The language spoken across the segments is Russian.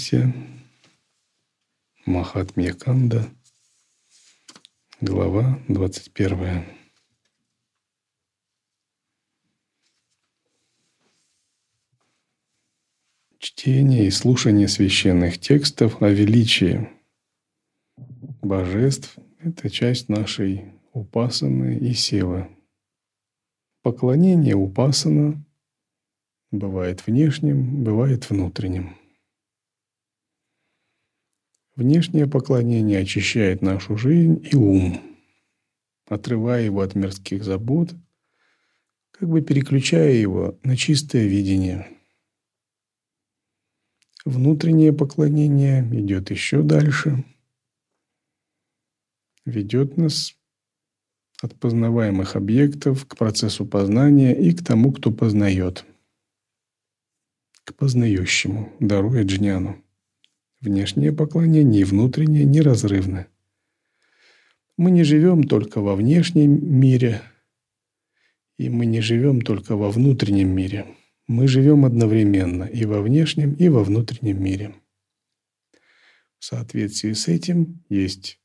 Рахасия, Махатмья Канда, глава 21. Чтение и слушание священных текстов о величии божеств – это часть нашей упасаны и силы. Поклонение упасана бывает внешним, бывает внутренним. Внешнее поклонение очищает нашу жизнь и ум, отрывая его от мирских забот, как бы переключая его на чистое видение. Внутреннее поклонение идет еще дальше, ведет нас от познаваемых объектов к процессу познания и к тому, кто познает, к познающему, даруя джняну. Внешнее поклонение и внутреннее неразрывны. Мы не живем только во внешнем мире, и мы не живем только во внутреннем мире. Мы живем одновременно и во внешнем, и во внутреннем мире. В соответствии с этим есть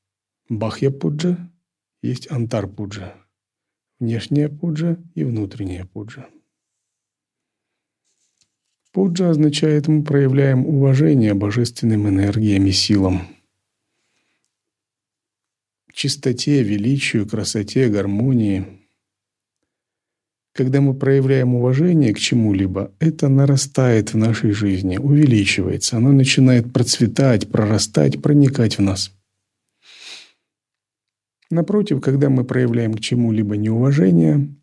Бахья-пуджа, есть Антар-пуджа, внешняя пуджа и внутренняя пуджа. Пуджа означает, мы проявляем уважение божественным энергиям и силам. Чистоте, величию, красоте, гармонии. Когда мы проявляем уважение к чему-либо, это нарастает в нашей жизни, увеличивается, оно начинает процветать, прорастать, проникать в нас. Напротив, когда мы проявляем к чему-либо неуважение,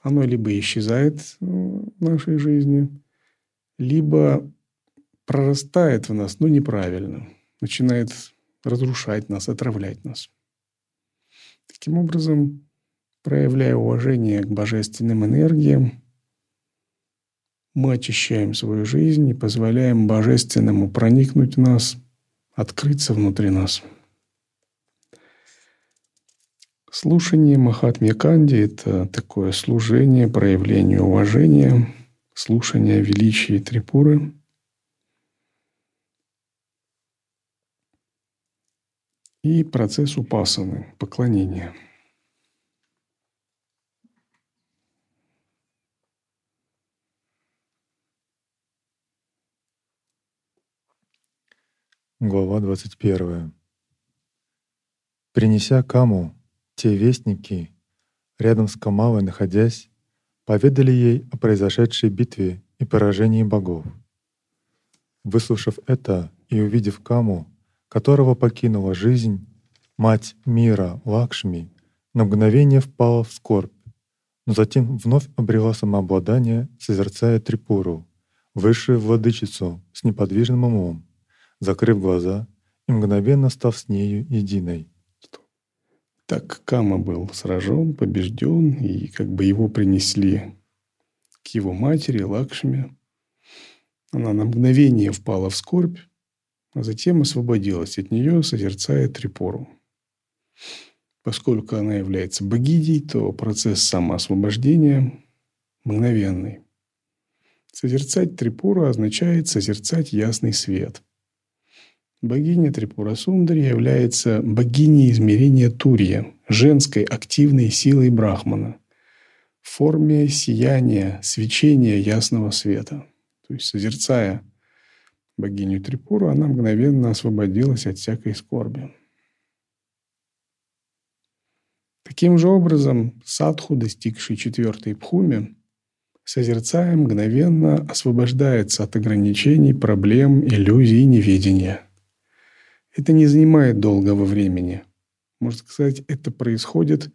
оно либо исчезает в нашей жизни – либо прорастает в нас, но неправильно, начинает разрушать нас, отравлять нас. Таким образом, проявляя уважение к божественным энергиям, мы очищаем свою жизнь и позволяем божественному проникнуть в нас, открыться внутри нас. Слушание Махатмья Канди – это такое служение, проявление уважения – слушания величия Трипуры. И процесс упасаны, поклонения. Глава 21. Принеся Каму, те вестники, рядом с Камалой находясь, поведали ей о произошедшей битве и поражении богов. Выслушав это и увидев Каму, которого покинула жизнь, мать мира Лакшми на мгновение впала в скорбь, но затем вновь обрела самообладание, созерцая Трипуру, высшую владычицу с неподвижным умом, закрыв глаза и мгновенно став с нею единой. Так Кама был сражен, побежден, и как бы его принесли к его матери Лакшми. Она на мгновение впала в скорбь, а затем освободилась от нее, созерцая Трипору. Поскольку она является богиней, то процесс самоосвобождения мгновенный. Созерцать Трипуру означает созерцать ясный свет. Богиня Трипура Сундари является богиней измерения Турья, женской активной силой Брахмана, в форме сияния, свечения ясного света. То есть, созерцая богиню Трипуру, она мгновенно освободилась от всякой скорби. Таким же образом, садху, достигший четвертой пхуми, созерцая мгновенно освобождается от ограничений, проблем, иллюзий и неведения – это не занимает долгого времени. Можно сказать, это происходит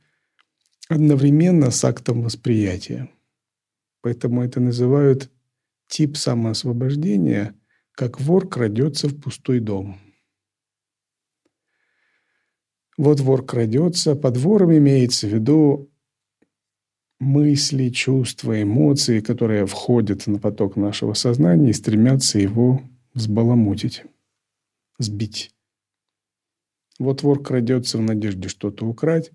одновременно с актом восприятия. Поэтому это называют тип самоосвобождения, как вор крадется в пустой дом. Вот вор крадется, под вором имеется в виду мысли, чувства, эмоции, которые входят на поток нашего сознания и стремятся его взбаламутить, сбить. Вот вор крадется в надежде что-то украть,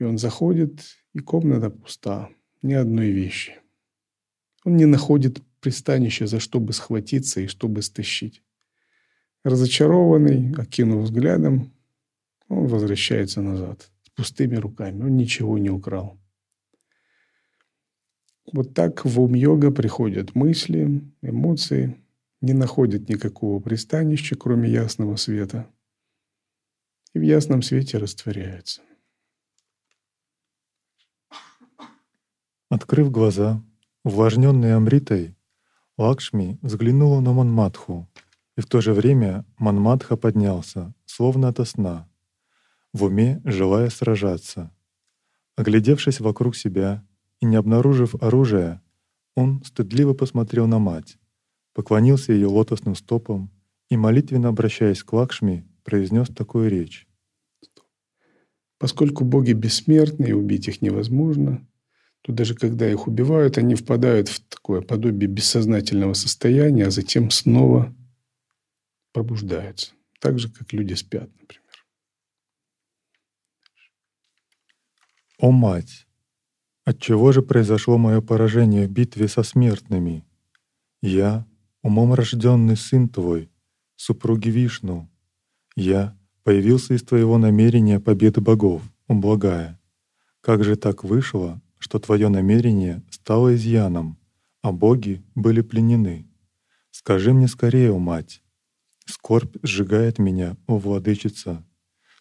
и он заходит, и комната пуста, ни одной вещи. Он не находит пристанища, за что бы схватиться и чтобы стащить. Разочарованный, окинув взглядом, он возвращается назад с пустыми руками. Он ничего не украл. Вот так в ум йога приходят мысли, эмоции, не находят никакого пристанища, кроме ясного света, в ясном свете растворяются. Открыв глаза, увлажненные Амритой, Лакшми взглянула на Манматху, и в то же время Манматха поднялся, словно ото сна, в уме желая сражаться. Оглядевшись вокруг себя и не обнаружив оружия, он стыдливо посмотрел на мать, поклонился ее лотосным стопам и, молитвенно обращаясь к Лакшми, произнес такую речь. Поскольку боги бессмертны и убить их невозможно, то даже когда их убивают, они впадают в такое подобие бессознательного состояния, а затем снова пробуждаются. Так же, как люди спят, например. «О мать! Отчего же произошло мое поражение в битве со смертными? Я, умом рожденный сын твой, супруги Вишну, я появился из твоего намерения победы богов, ублагая. Как же так вышло, что твое намерение стало изъяном, а боги были пленены? Скажи мне скорее, о мать, скорбь сжигает меня, о владычица,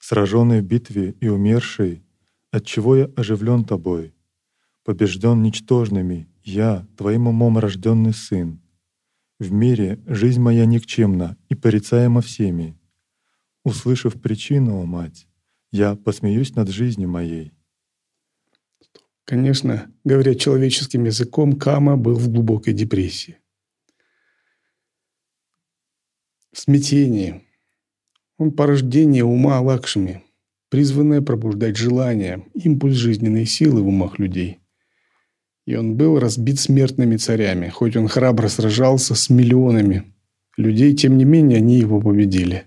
сраженный в битве и умерший, Отчего я оживлен тобой? Побежден ничтожными, я, твоим умом рожденный сын. В мире жизнь моя никчемна и порицаема всеми. Услышав причину, о мать, я посмеюсь над жизнью моей. Конечно, говоря человеческим языком, Кама был в глубокой депрессии. В смятении. Он порождение ума Лакшми – призванное пробуждать желание, импульс жизненной силы в умах людей. И он был разбит смертными царями, хоть он храбро сражался с миллионами людей, тем не менее они его победили,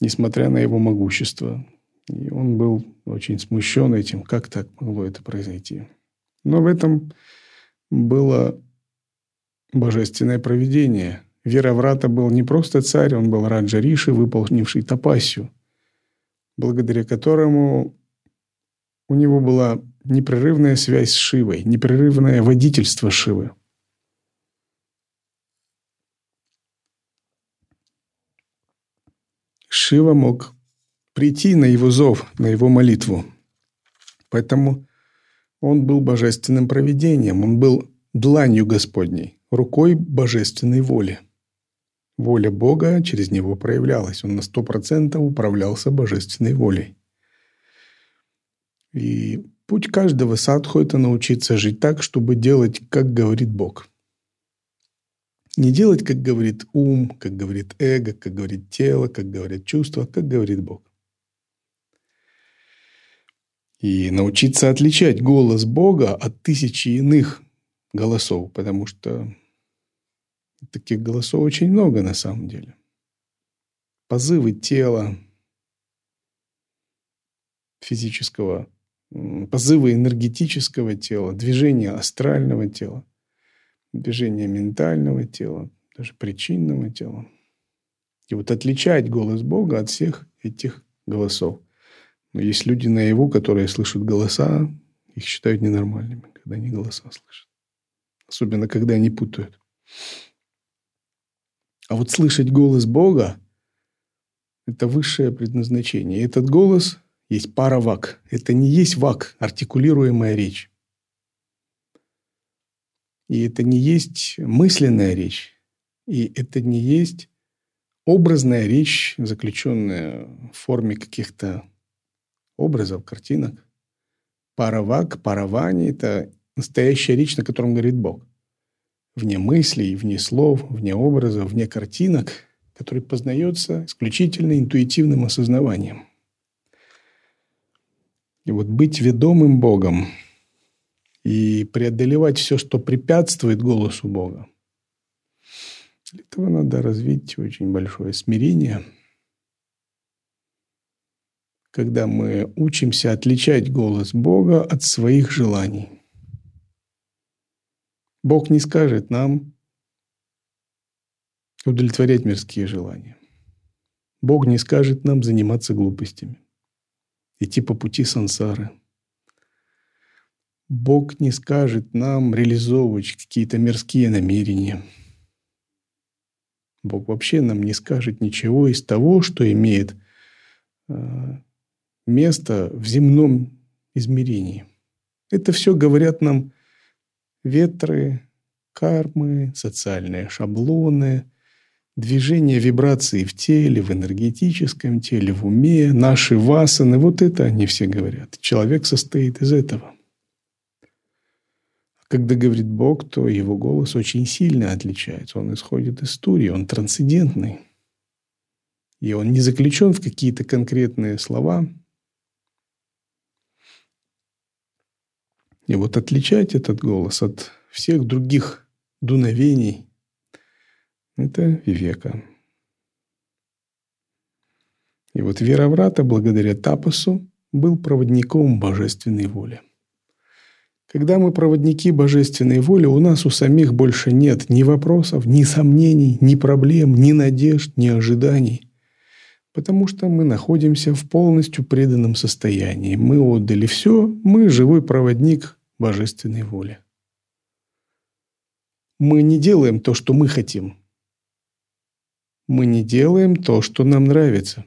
несмотря на его могущество. И он был очень смущен этим, как так могло это произойти. Но в этом было божественное провидение. Вероврата был не просто царь, он был Раджа Риши, выполнивший тапасию – благодаря которому у него была непрерывная связь с Шивой, непрерывное водительство Шивы. Шива мог прийти на его зов, на его молитву. Поэтому он был божественным провидением, он был дланью Господней, рукой божественной воли. Воля Бога через него проявлялась. Он на сто процентов управлялся божественной волей. И путь каждого садху – это научиться жить так, чтобы делать, как говорит Бог. Не делать, как говорит ум, как говорит эго, как говорит тело, как говорят чувства, как говорит Бог. И научиться отличать голос Бога от тысячи иных голосов, потому что Таких голосов очень много на самом деле. Позывы тела физического, позывы энергетического тела, движение астрального тела, движение ментального тела, даже причинного тела. И вот отличать голос Бога от всех этих голосов. Но есть люди наяву, которые слышат голоса, их считают ненормальными, когда они голоса слышат. Особенно, когда они путают. А вот слышать голос Бога – это высшее предназначение. И этот голос есть паравак. Это не есть вак, артикулируемая речь. И это не есть мысленная речь. И это не есть образная речь, заключенная в форме каких-то образов, картинок. Паравак, паравани – это настоящая речь, на котором говорит Бог вне мыслей, вне слов, вне образов, вне картинок, который познается исключительно интуитивным осознаванием. И вот быть ведомым Богом и преодолевать все, что препятствует голосу Бога, для этого надо развить очень большое смирение, когда мы учимся отличать голос Бога от своих желаний. Бог не скажет нам удовлетворять мирские желания. Бог не скажет нам заниматься глупостями, идти по пути сансары. Бог не скажет нам реализовывать какие-то мирские намерения. Бог вообще нам не скажет ничего из того, что имеет э, место в земном измерении. Это все говорят нам ветры, кармы, социальные шаблоны, движение вибраций в теле, в энергетическом теле, в уме, наши васаны. Вот это они все говорят. Человек состоит из этого. Когда говорит Бог, то его голос очень сильно отличается. Он исходит из студии, он трансцендентный. И он не заключен в какие-то конкретные слова. И вот отличать этот голос от всех других дуновений – это вивека. И вот Вера Врата, благодаря Тапасу, был проводником божественной воли. Когда мы проводники божественной воли, у нас у самих больше нет ни вопросов, ни сомнений, ни проблем, ни надежд, ни ожиданий. Потому что мы находимся в полностью преданном состоянии. Мы отдали все, мы живой проводник божественной воли мы не делаем то, что мы хотим. Мы не делаем то, что нам нравится.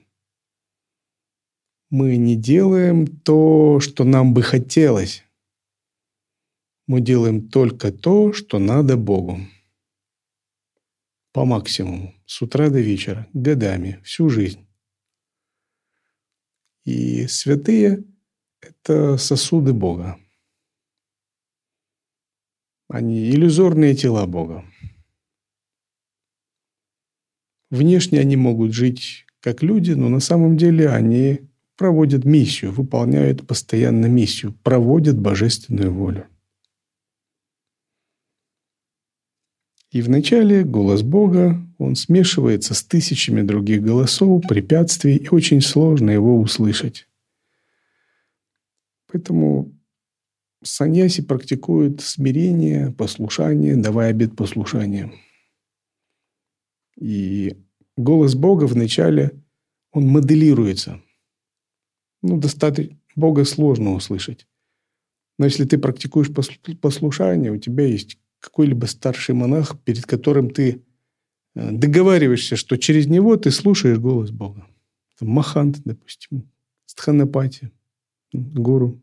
Мы не делаем то, что нам бы хотелось. Мы делаем только то, что надо Богу. По максимуму. С утра до вечера. Годами. Всю жизнь. И святые – это сосуды Бога. Они иллюзорные тела Бога. Внешне они могут жить как люди, но на самом деле они проводят миссию, выполняют постоянно миссию, проводят божественную волю. И вначале голос Бога, он смешивается с тысячами других голосов, препятствий, и очень сложно его услышать. Поэтому Саньяси практикует смирение, послушание, давая обет послушания. И голос Бога вначале, он моделируется. Ну, достаточно, Бога сложно услышать. Но если ты практикуешь послушание, у тебя есть какой-либо старший монах, перед которым ты э, договариваешься, что через него ты слушаешь голос Бога. Махант, допустим, Стханапати, гуру.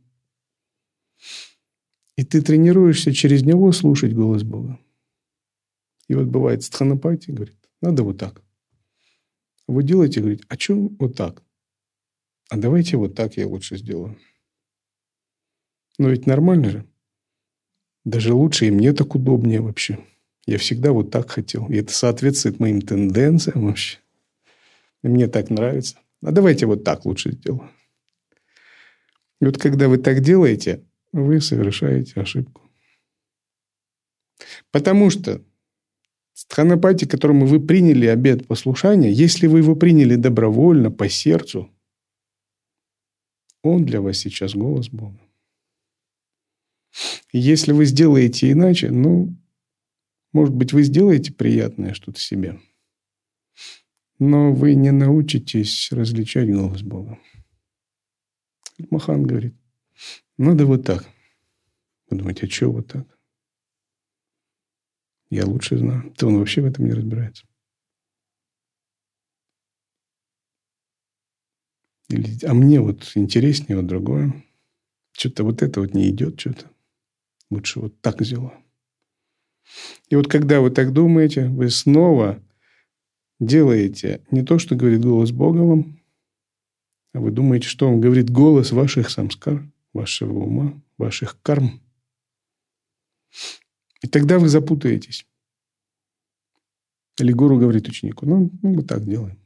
И ты тренируешься через него слушать голос Бога. И вот бывает стханапати, говорит, надо вот так. Вы делаете, говорит, а что вот так? А давайте вот так я лучше сделаю. Но ведь нормально же. Даже лучше, и мне так удобнее вообще. Я всегда вот так хотел. И это соответствует моим тенденциям вообще. И мне так нравится. А давайте вот так лучше сделаю. И вот когда вы так делаете, вы совершаете ошибку. Потому что Стханапати, которому вы приняли обет послушания, если вы его приняли добровольно, по сердцу, он для вас сейчас голос Бога. Если вы сделаете иначе, ну, может быть, вы сделаете приятное что-то себе, но вы не научитесь различать голос Бога. Махан говорит, надо вот так. Вы думаете, а что вот так? Я лучше знаю. То он вообще в этом не разбирается. Или, а мне вот интереснее вот другое. Что-то вот это вот не идет, что-то. Лучше вот так сделаю. И вот когда вы так думаете, вы снова делаете не то, что говорит голос Бога вам, а вы думаете, что он говорит голос ваших самскар – вашего ума, ваших карм. И тогда вы запутаетесь. Или гуру говорит ученику, ну, ну мы так делаем.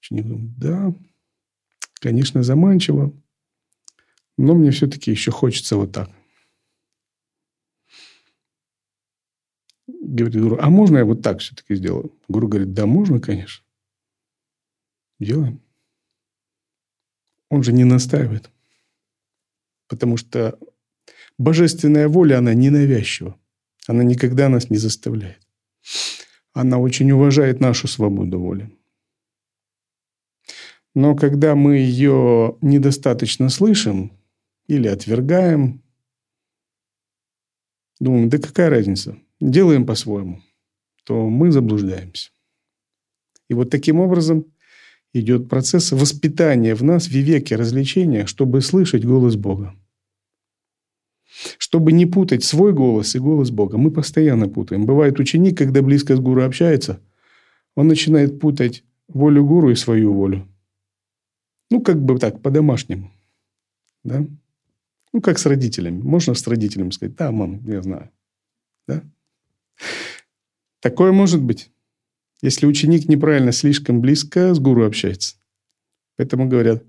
Ученик думает, да, конечно, заманчиво, но мне все-таки еще хочется вот так. Говорит гуру, а можно я вот так все-таки сделаю? Гуру говорит, да, можно, конечно. Делаем. он же не настаивает. Потому что божественная воля, она ненавязчива. Она никогда нас не заставляет. Она очень уважает нашу свободу воли. Но когда мы ее недостаточно слышим или отвергаем, думаем, да какая разница, делаем по-своему, то мы заблуждаемся. И вот таким образом идет процесс воспитания в нас вивеки развлечения, чтобы слышать голос Бога. Чтобы не путать свой голос и голос Бога. Мы постоянно путаем. Бывает ученик, когда близко с гуру общается, он начинает путать волю гуру и свою волю. Ну, как бы так, по-домашнему. Да? Ну, как с родителями. Можно с родителями сказать, да, мам, я знаю. Да? Такое может быть, если ученик неправильно, слишком близко с гуру общается. Поэтому говорят,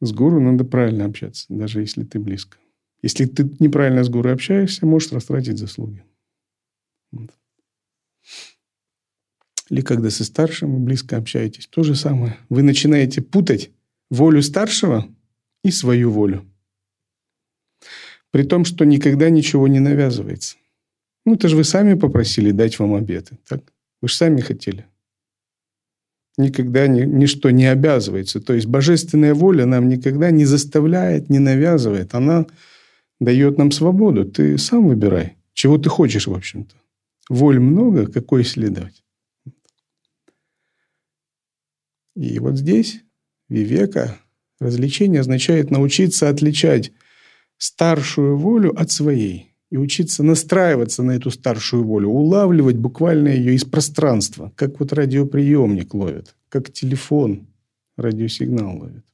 с гуру надо правильно общаться, даже если ты близко. Если ты неправильно с гуру общаешься, можешь растратить заслуги. Вот. Или когда со старшим вы близко общаетесь, то же самое. Вы начинаете путать волю старшего и свою волю. При том, что никогда ничего не навязывается. Ну, это же вы сами попросили дать вам обеты, так? Вы же сами хотели. Никогда ни, ничто не обязывается. То есть божественная воля нам никогда не заставляет, не навязывает. Она дает нам свободу. Ты сам выбирай, чего ты хочешь, в общем-то. Воль много, какой следовать. И вот здесь вивека, развлечение означает научиться отличать старшую волю от своей – и учиться настраиваться на эту старшую волю, улавливать буквально ее из пространства, как вот радиоприемник ловит, как телефон радиосигнал ловит.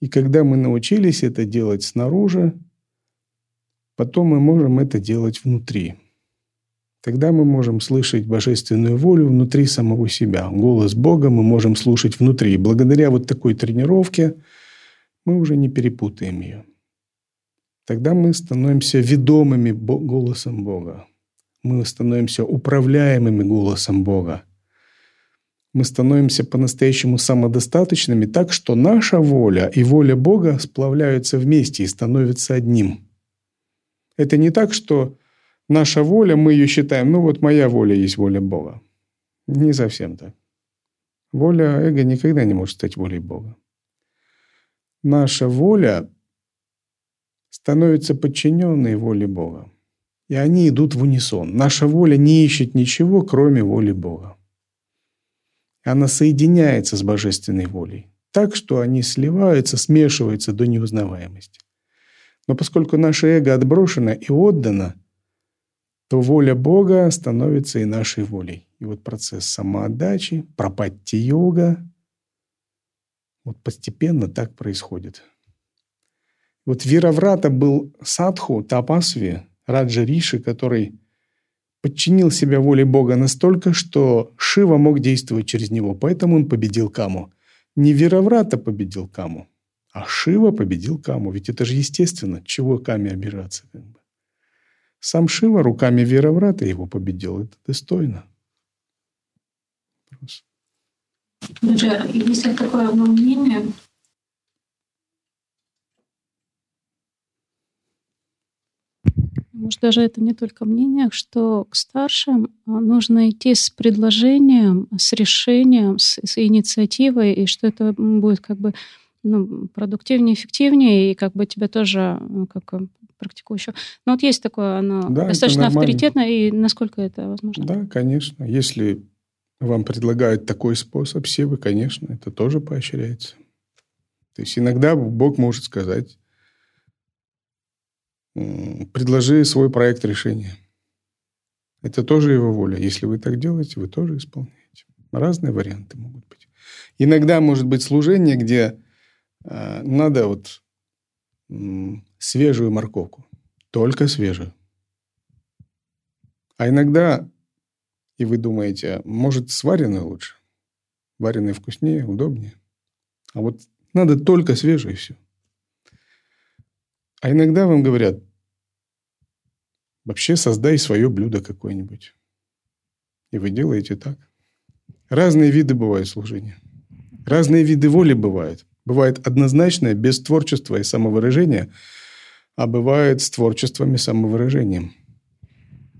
И когда мы научились это делать снаружи, потом мы можем это делать внутри. Тогда мы можем слышать божественную волю внутри самого себя. Голос Бога мы можем слушать внутри. И благодаря вот такой тренировке мы уже не перепутаем ее. Тогда мы становимся ведомыми голосом Бога. Мы становимся управляемыми голосом Бога. Мы становимся по-настоящему самодостаточными так, что наша воля и воля Бога сплавляются вместе и становятся одним. Это не так, что наша воля, мы ее считаем, ну вот моя воля есть воля Бога. Не совсем так. Воля эго никогда не может стать волей Бога. Наша воля становятся подчиненные воле Бога. И они идут в унисон. Наша воля не ищет ничего, кроме воли Бога. Она соединяется с божественной волей. Так, что они сливаются, смешиваются до неузнаваемости. Но поскольку наше эго отброшено и отдано, то воля Бога становится и нашей волей. И вот процесс самоотдачи, пропатти-йога, вот постепенно так происходит. Вот Вираврата был садху, тапасви, раджа Риши, который подчинил себя воле Бога настолько, что Шива мог действовать через него, поэтому он победил Каму. Не Вираврата победил Каму, а Шива победил Каму. Ведь это же естественно, чего Каме бы. Сам Шива руками Вираврата его победил. Это достойно. Даже есть такое мнение, Может, даже это не только мнение, что к старшим а, нужно идти с предложением, с решением, с, с инициативой, и что это будет как бы ну, продуктивнее, эффективнее, и как бы тебя тоже ну, как практикующего. Но вот есть такое, оно да, достаточно авторитетно, и насколько это возможно? Да, конечно. Если вам предлагают такой способ севы, конечно, это тоже поощряется. То есть иногда Бог может сказать, предложи свой проект решения. Это тоже его воля. Если вы так делаете, вы тоже исполняете. Разные варианты могут быть. Иногда может быть служение, где э, надо вот э, свежую морковку. Только свежую. А иногда, и вы думаете, может, сваренную лучше? Вареная вкуснее, удобнее. А вот надо только свежую и все. А иногда вам говорят, вообще создай свое блюдо какое-нибудь. И вы делаете так. Разные виды бывают служения. Разные виды воли бывают. Бывает однозначное, без творчества и самовыражения, а бывает с творчеством и самовыражением.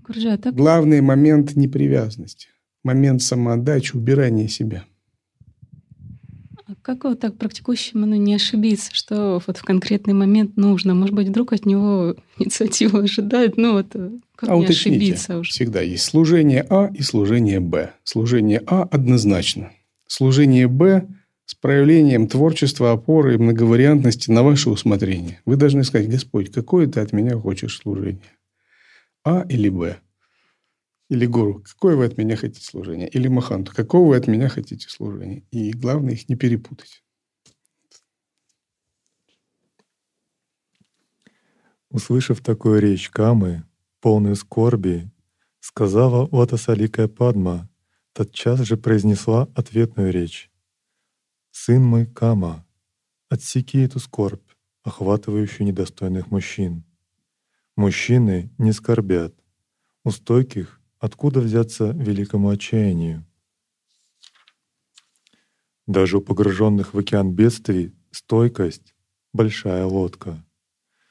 А. Главный момент непривязанности, момент самоотдачи, убирания себя – как вот так практикующему ну, не ошибиться, что вот в конкретный момент нужно? Может быть, вдруг от него инициативу ожидают? Ну вот э, как а не ошибиться уже? Всегда есть служение А и служение Б. Служение А однозначно. Служение Б с проявлением творчества, опоры и многовариантности на ваше усмотрение. Вы должны сказать, Господь, какое ты от меня хочешь служение? А или Б? Или гуру, какое вы от меня хотите служение? Или маханту, какого вы от меня хотите служение? И главное их не перепутать. Услышав такую речь Камы, полную скорби, сказала Ватасаликая Падма, тотчас же произнесла ответную речь. «Сын мой Кама, отсеки эту скорбь, охватывающую недостойных мужчин. Мужчины не скорбят, у стойких Откуда взяться великому отчаянию? Даже у погруженных в океан бедствий стойкость — большая лодка.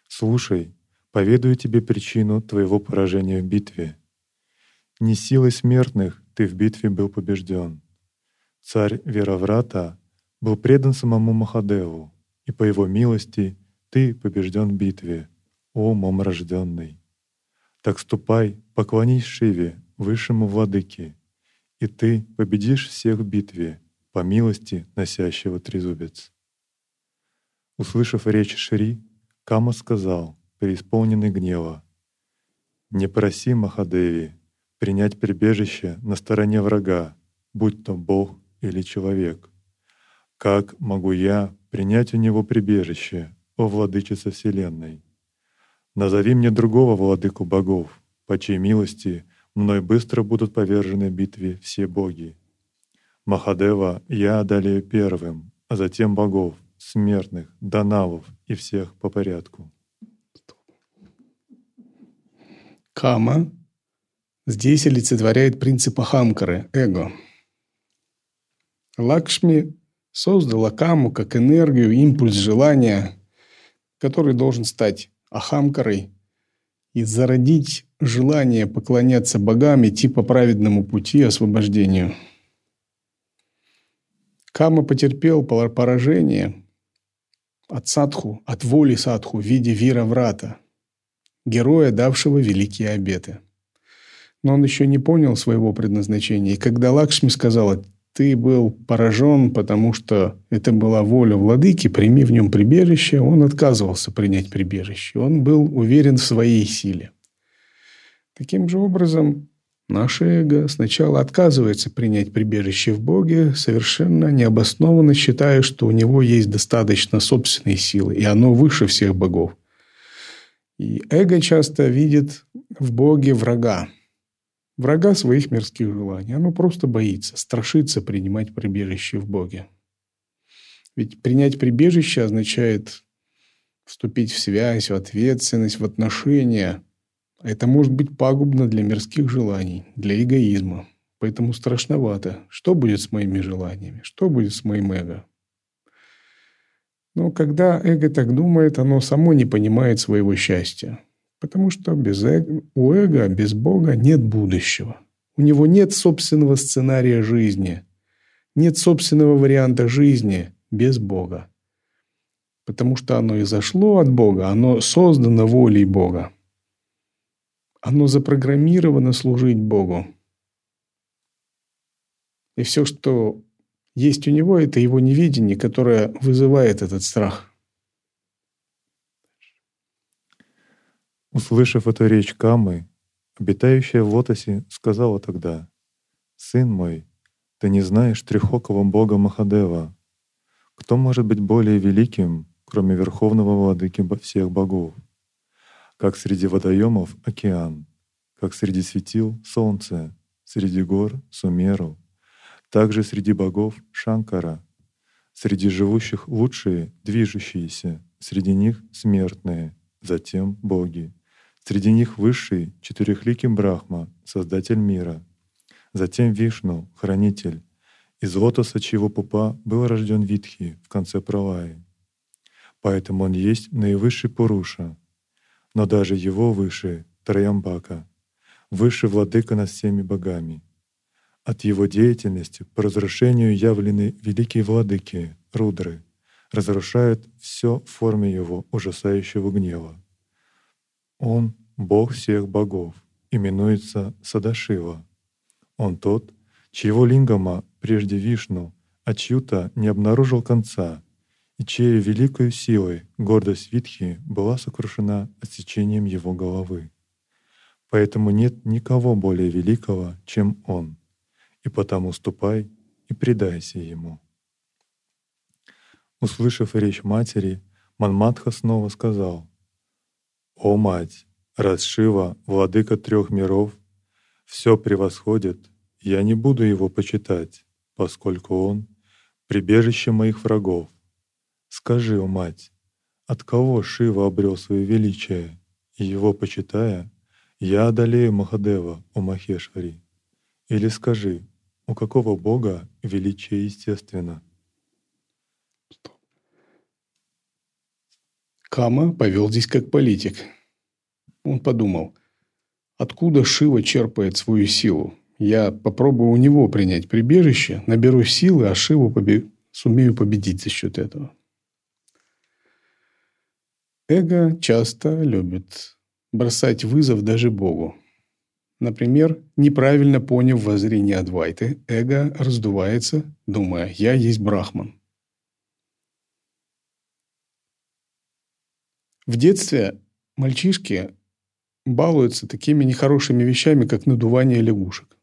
Слушай, поведаю тебе причину твоего поражения в битве. Не силой смертных ты в битве был побежден. Царь Вероврата был предан самому Махадеву, и по его милости ты побежден в битве, о мом рожденный. Так ступай, поклонись Шиве, высшему владыке, и ты победишь всех в битве, по милости носящего трезубец. Услышав речь Шри, Кама сказал, преисполненный гнева, «Не проси Махадеви принять прибежище на стороне врага, будь то Бог или человек. Как могу я принять у него прибежище, о владычица Вселенной? Назови мне другого владыку богов, по чьей милости мной быстро будут повержены битве все боги. Махадева я одолею первым, а затем богов, смертных, данавов и всех по порядку. Кама здесь олицетворяет принцип Ахамкары, эго. Лакшми создала Каму как энергию, импульс желания, который должен стать Ахамкарой и зародить желание поклоняться богам, идти по праведному пути освобождению. Кама потерпел поражение от садху, от воли садху в виде вира врата, героя, давшего великие обеты. Но он еще не понял своего предназначения. И когда Лакшми сказала, ты был поражен, потому что это была воля владыки, прими в нем прибежище, он отказывался принять прибежище. Он был уверен в своей силе. Таким же образом, наше эго сначала отказывается принять прибежище в Боге, совершенно необоснованно считая, что у него есть достаточно собственной силы, и оно выше всех богов. И эго часто видит в Боге врага, врага своих мирских желаний. Оно просто боится, страшится принимать прибежище в Боге. Ведь принять прибежище означает вступить в связь, в ответственность, в отношения. Это может быть пагубно для мирских желаний, для эгоизма. Поэтому страшновато. Что будет с моими желаниями? Что будет с моим эго? Но когда эго так думает, оно само не понимает своего счастья. Потому что без эго, у эго, без Бога нет будущего. У него нет собственного сценария жизни. Нет собственного варианта жизни без Бога. Потому что оно изошло от Бога, оно создано волей Бога. Оно запрограммировано служить Богу. И все, что есть у него, это его невидение, которое вызывает этот страх – Услышав эту речь Камы, обитающая в лотосе сказала тогда, «Сын мой, ты не знаешь трехокого бога Махадева. Кто может быть более великим, кроме верховного владыки всех богов? Как среди водоемов — океан, как среди светил — солнце, среди гор — Сумеру, также среди богов — Шанкара, среди живущих лучшие — движущиеся, среди них — смертные, затем — боги. Среди них высший, четырехликий Брахма, создатель мира, затем Вишну, хранитель, Из лотоса чьего пупа был рожден Витхи в конце Пралаи. Поэтому он есть наивысший Пуруша, но даже его выше Траямбака, выше владыка над всеми богами. От его деятельности по разрушению явлены великие владыки, рудры, разрушают все в форме его ужасающего гнева. Он — Бог всех богов, именуется Садашива. Он тот, чьего лингама прежде Вишну, а чью-то не обнаружил конца, и чьей великой силой гордость Витхи была сокрушена отсечением его головы. Поэтому нет никого более великого, чем он, и потому ступай и предайся ему. Услышав речь матери, Манматха снова сказал, «О мать, раз Шива, владыка трех миров, все превосходит, я не буду его почитать, поскольку он — прибежище моих врагов. Скажи, о мать, от кого Шива обрел свое величие, и его почитая, я одолею Махадева, о Махешвари? Или скажи, у какого бога величие естественно?» Кама повел здесь как политик. Он подумал, откуда Шива черпает свою силу? Я попробую у него принять прибежище, наберу силы, а Шиву побе... сумею победить за счет этого. Эго часто любит бросать вызов даже Богу. Например, неправильно поняв воззрение Адвайты, эго раздувается, думая «я есть Брахман». В детстве мальчишки балуются такими нехорошими вещами, как надувание лягушек.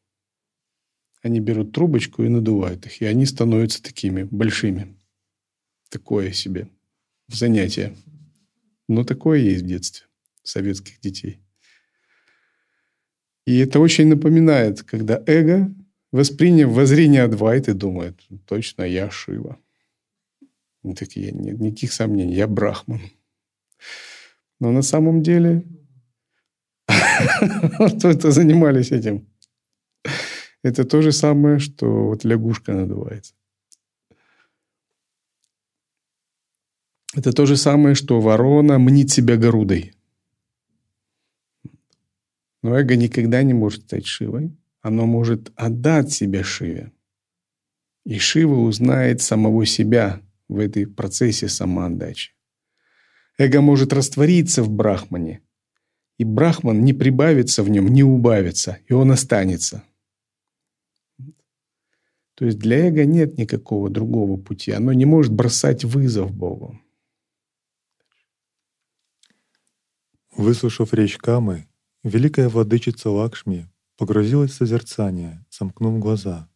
Они берут трубочку и надувают их, и они становятся такими большими. Такое себе занятие. Но такое есть в детстве советских детей. И это очень напоминает, когда эго, восприняв воззрение Адвайты, думает, точно я Шива. И нет никаких сомнений, я Брахман. Но на самом деле кто-то занимались этим. Это то же самое, что вот лягушка надувается. Это то же самое, что ворона мнит себя горудой. Но эго никогда не может стать Шивой. Оно может отдать себя Шиве. И Шива узнает самого себя в этой процессе самоотдачи. Эго может раствориться в Брахмане, и Брахман не прибавится в нем, не убавится, и он останется. То есть для эго нет никакого другого пути. Оно не может бросать вызов Богу. Выслушав речь Камы, великая владычица Лакшми погрузилась в созерцание, сомкнув глаза.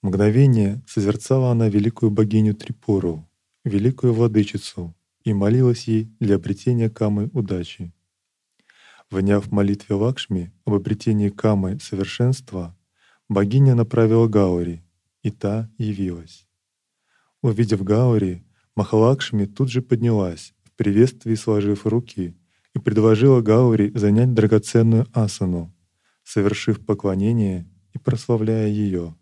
Мгновение созерцала она великую богиню Трипуру, великую владычицу, и молилась ей для обретения камы удачи. Вняв молитве Лакшми об обретении камы совершенства, богиня направила Гаури, и та явилась. Увидев Гаури, Махалакшми тут же поднялась, в приветствии сложив руки, и предложила Гаури занять драгоценную асану, совершив поклонение и прославляя ее.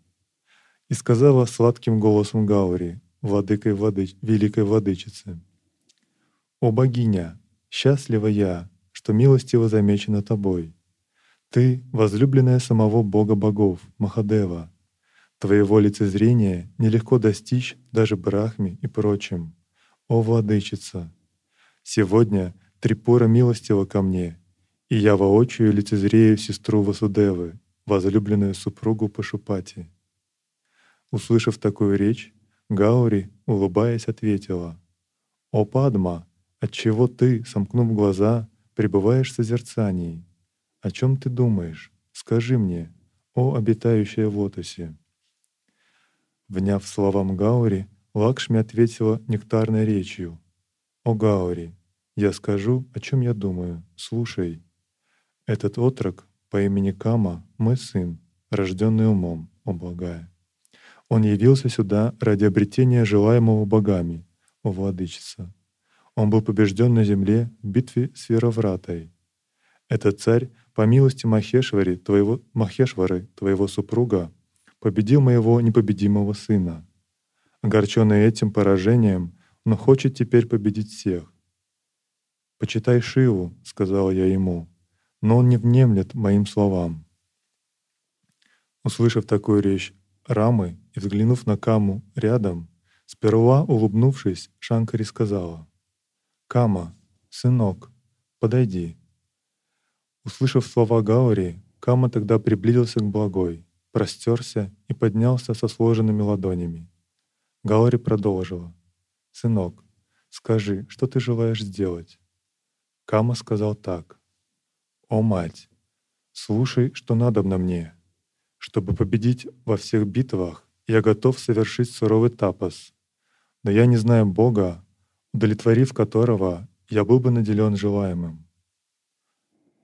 И сказала сладким голосом Гаури, владыкой владыч... великой владычицы, «О богиня, счастлива я, что милостиво замечена тобой. Ты — возлюбленная самого Бога богов, Махадева. Твоего лицезрения нелегко достичь даже Брахме и прочим. О владычица! Сегодня Трипура милостива ко мне, и я воочию лицезрею сестру Васудевы, возлюбленную супругу Пашупати». Услышав такую речь, Гаури, улыбаясь, ответила, «О Падма, Отчего ты, сомкнув глаза, пребываешь в созерцании? О чем ты думаешь? Скажи мне, о обитающая в лотосе. Вняв словам Гаури, Лакшми ответила нектарной речью. «О Гаури, я скажу, о чем я думаю, слушай. Этот отрок по имени Кама — мой сын, рожденный умом, о благая. Он явился сюда ради обретения желаемого богами, о владычица. Он был побежден на земле в битве с Веровратой. Этот царь, по милости Махешвари, твоего, Махешвары, твоего супруга, победил моего непобедимого сына. Огорченный этим поражением, он хочет теперь победить всех. «Почитай Шиву», — сказал я ему, но он не внемлет моим словам. Услышав такую речь Рамы и взглянув на Каму рядом, сперва улыбнувшись, Шанкари сказала, «Кама, сынок, подойди». Услышав слова Гаури, Кама тогда приблизился к благой, простерся и поднялся со сложенными ладонями. Гаури продолжила, «Сынок, скажи, что ты желаешь сделать?» Кама сказал так. «О, мать, слушай, что надобно мне. Чтобы победить во всех битвах, я готов совершить суровый тапос. Но я не знаю Бога, удовлетворив которого я был бы наделен желаемым».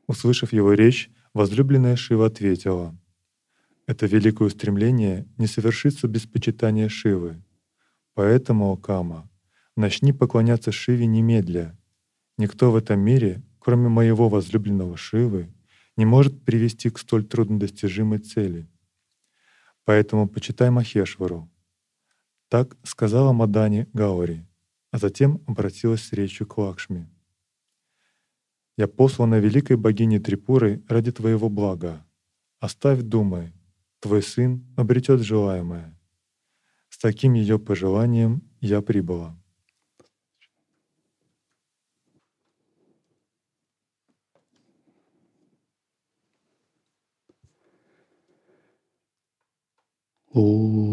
Услышав его речь, возлюбленная Шива ответила, «Это великое устремление не совершится без почитания Шивы. Поэтому, о Кама, начни поклоняться Шиве немедля, Никто в этом мире, кроме моего возлюбленного Шивы, не может привести к столь труднодостижимой цели. Поэтому почитай Махешвару. Так сказала Мадани Гаури, а затем обратилась с речью к Лакшми. «Я послана великой богиней Трипурой ради твоего блага. Оставь думай, твой сын обретет желаемое». С таким ее пожеланием я прибыла. Oh.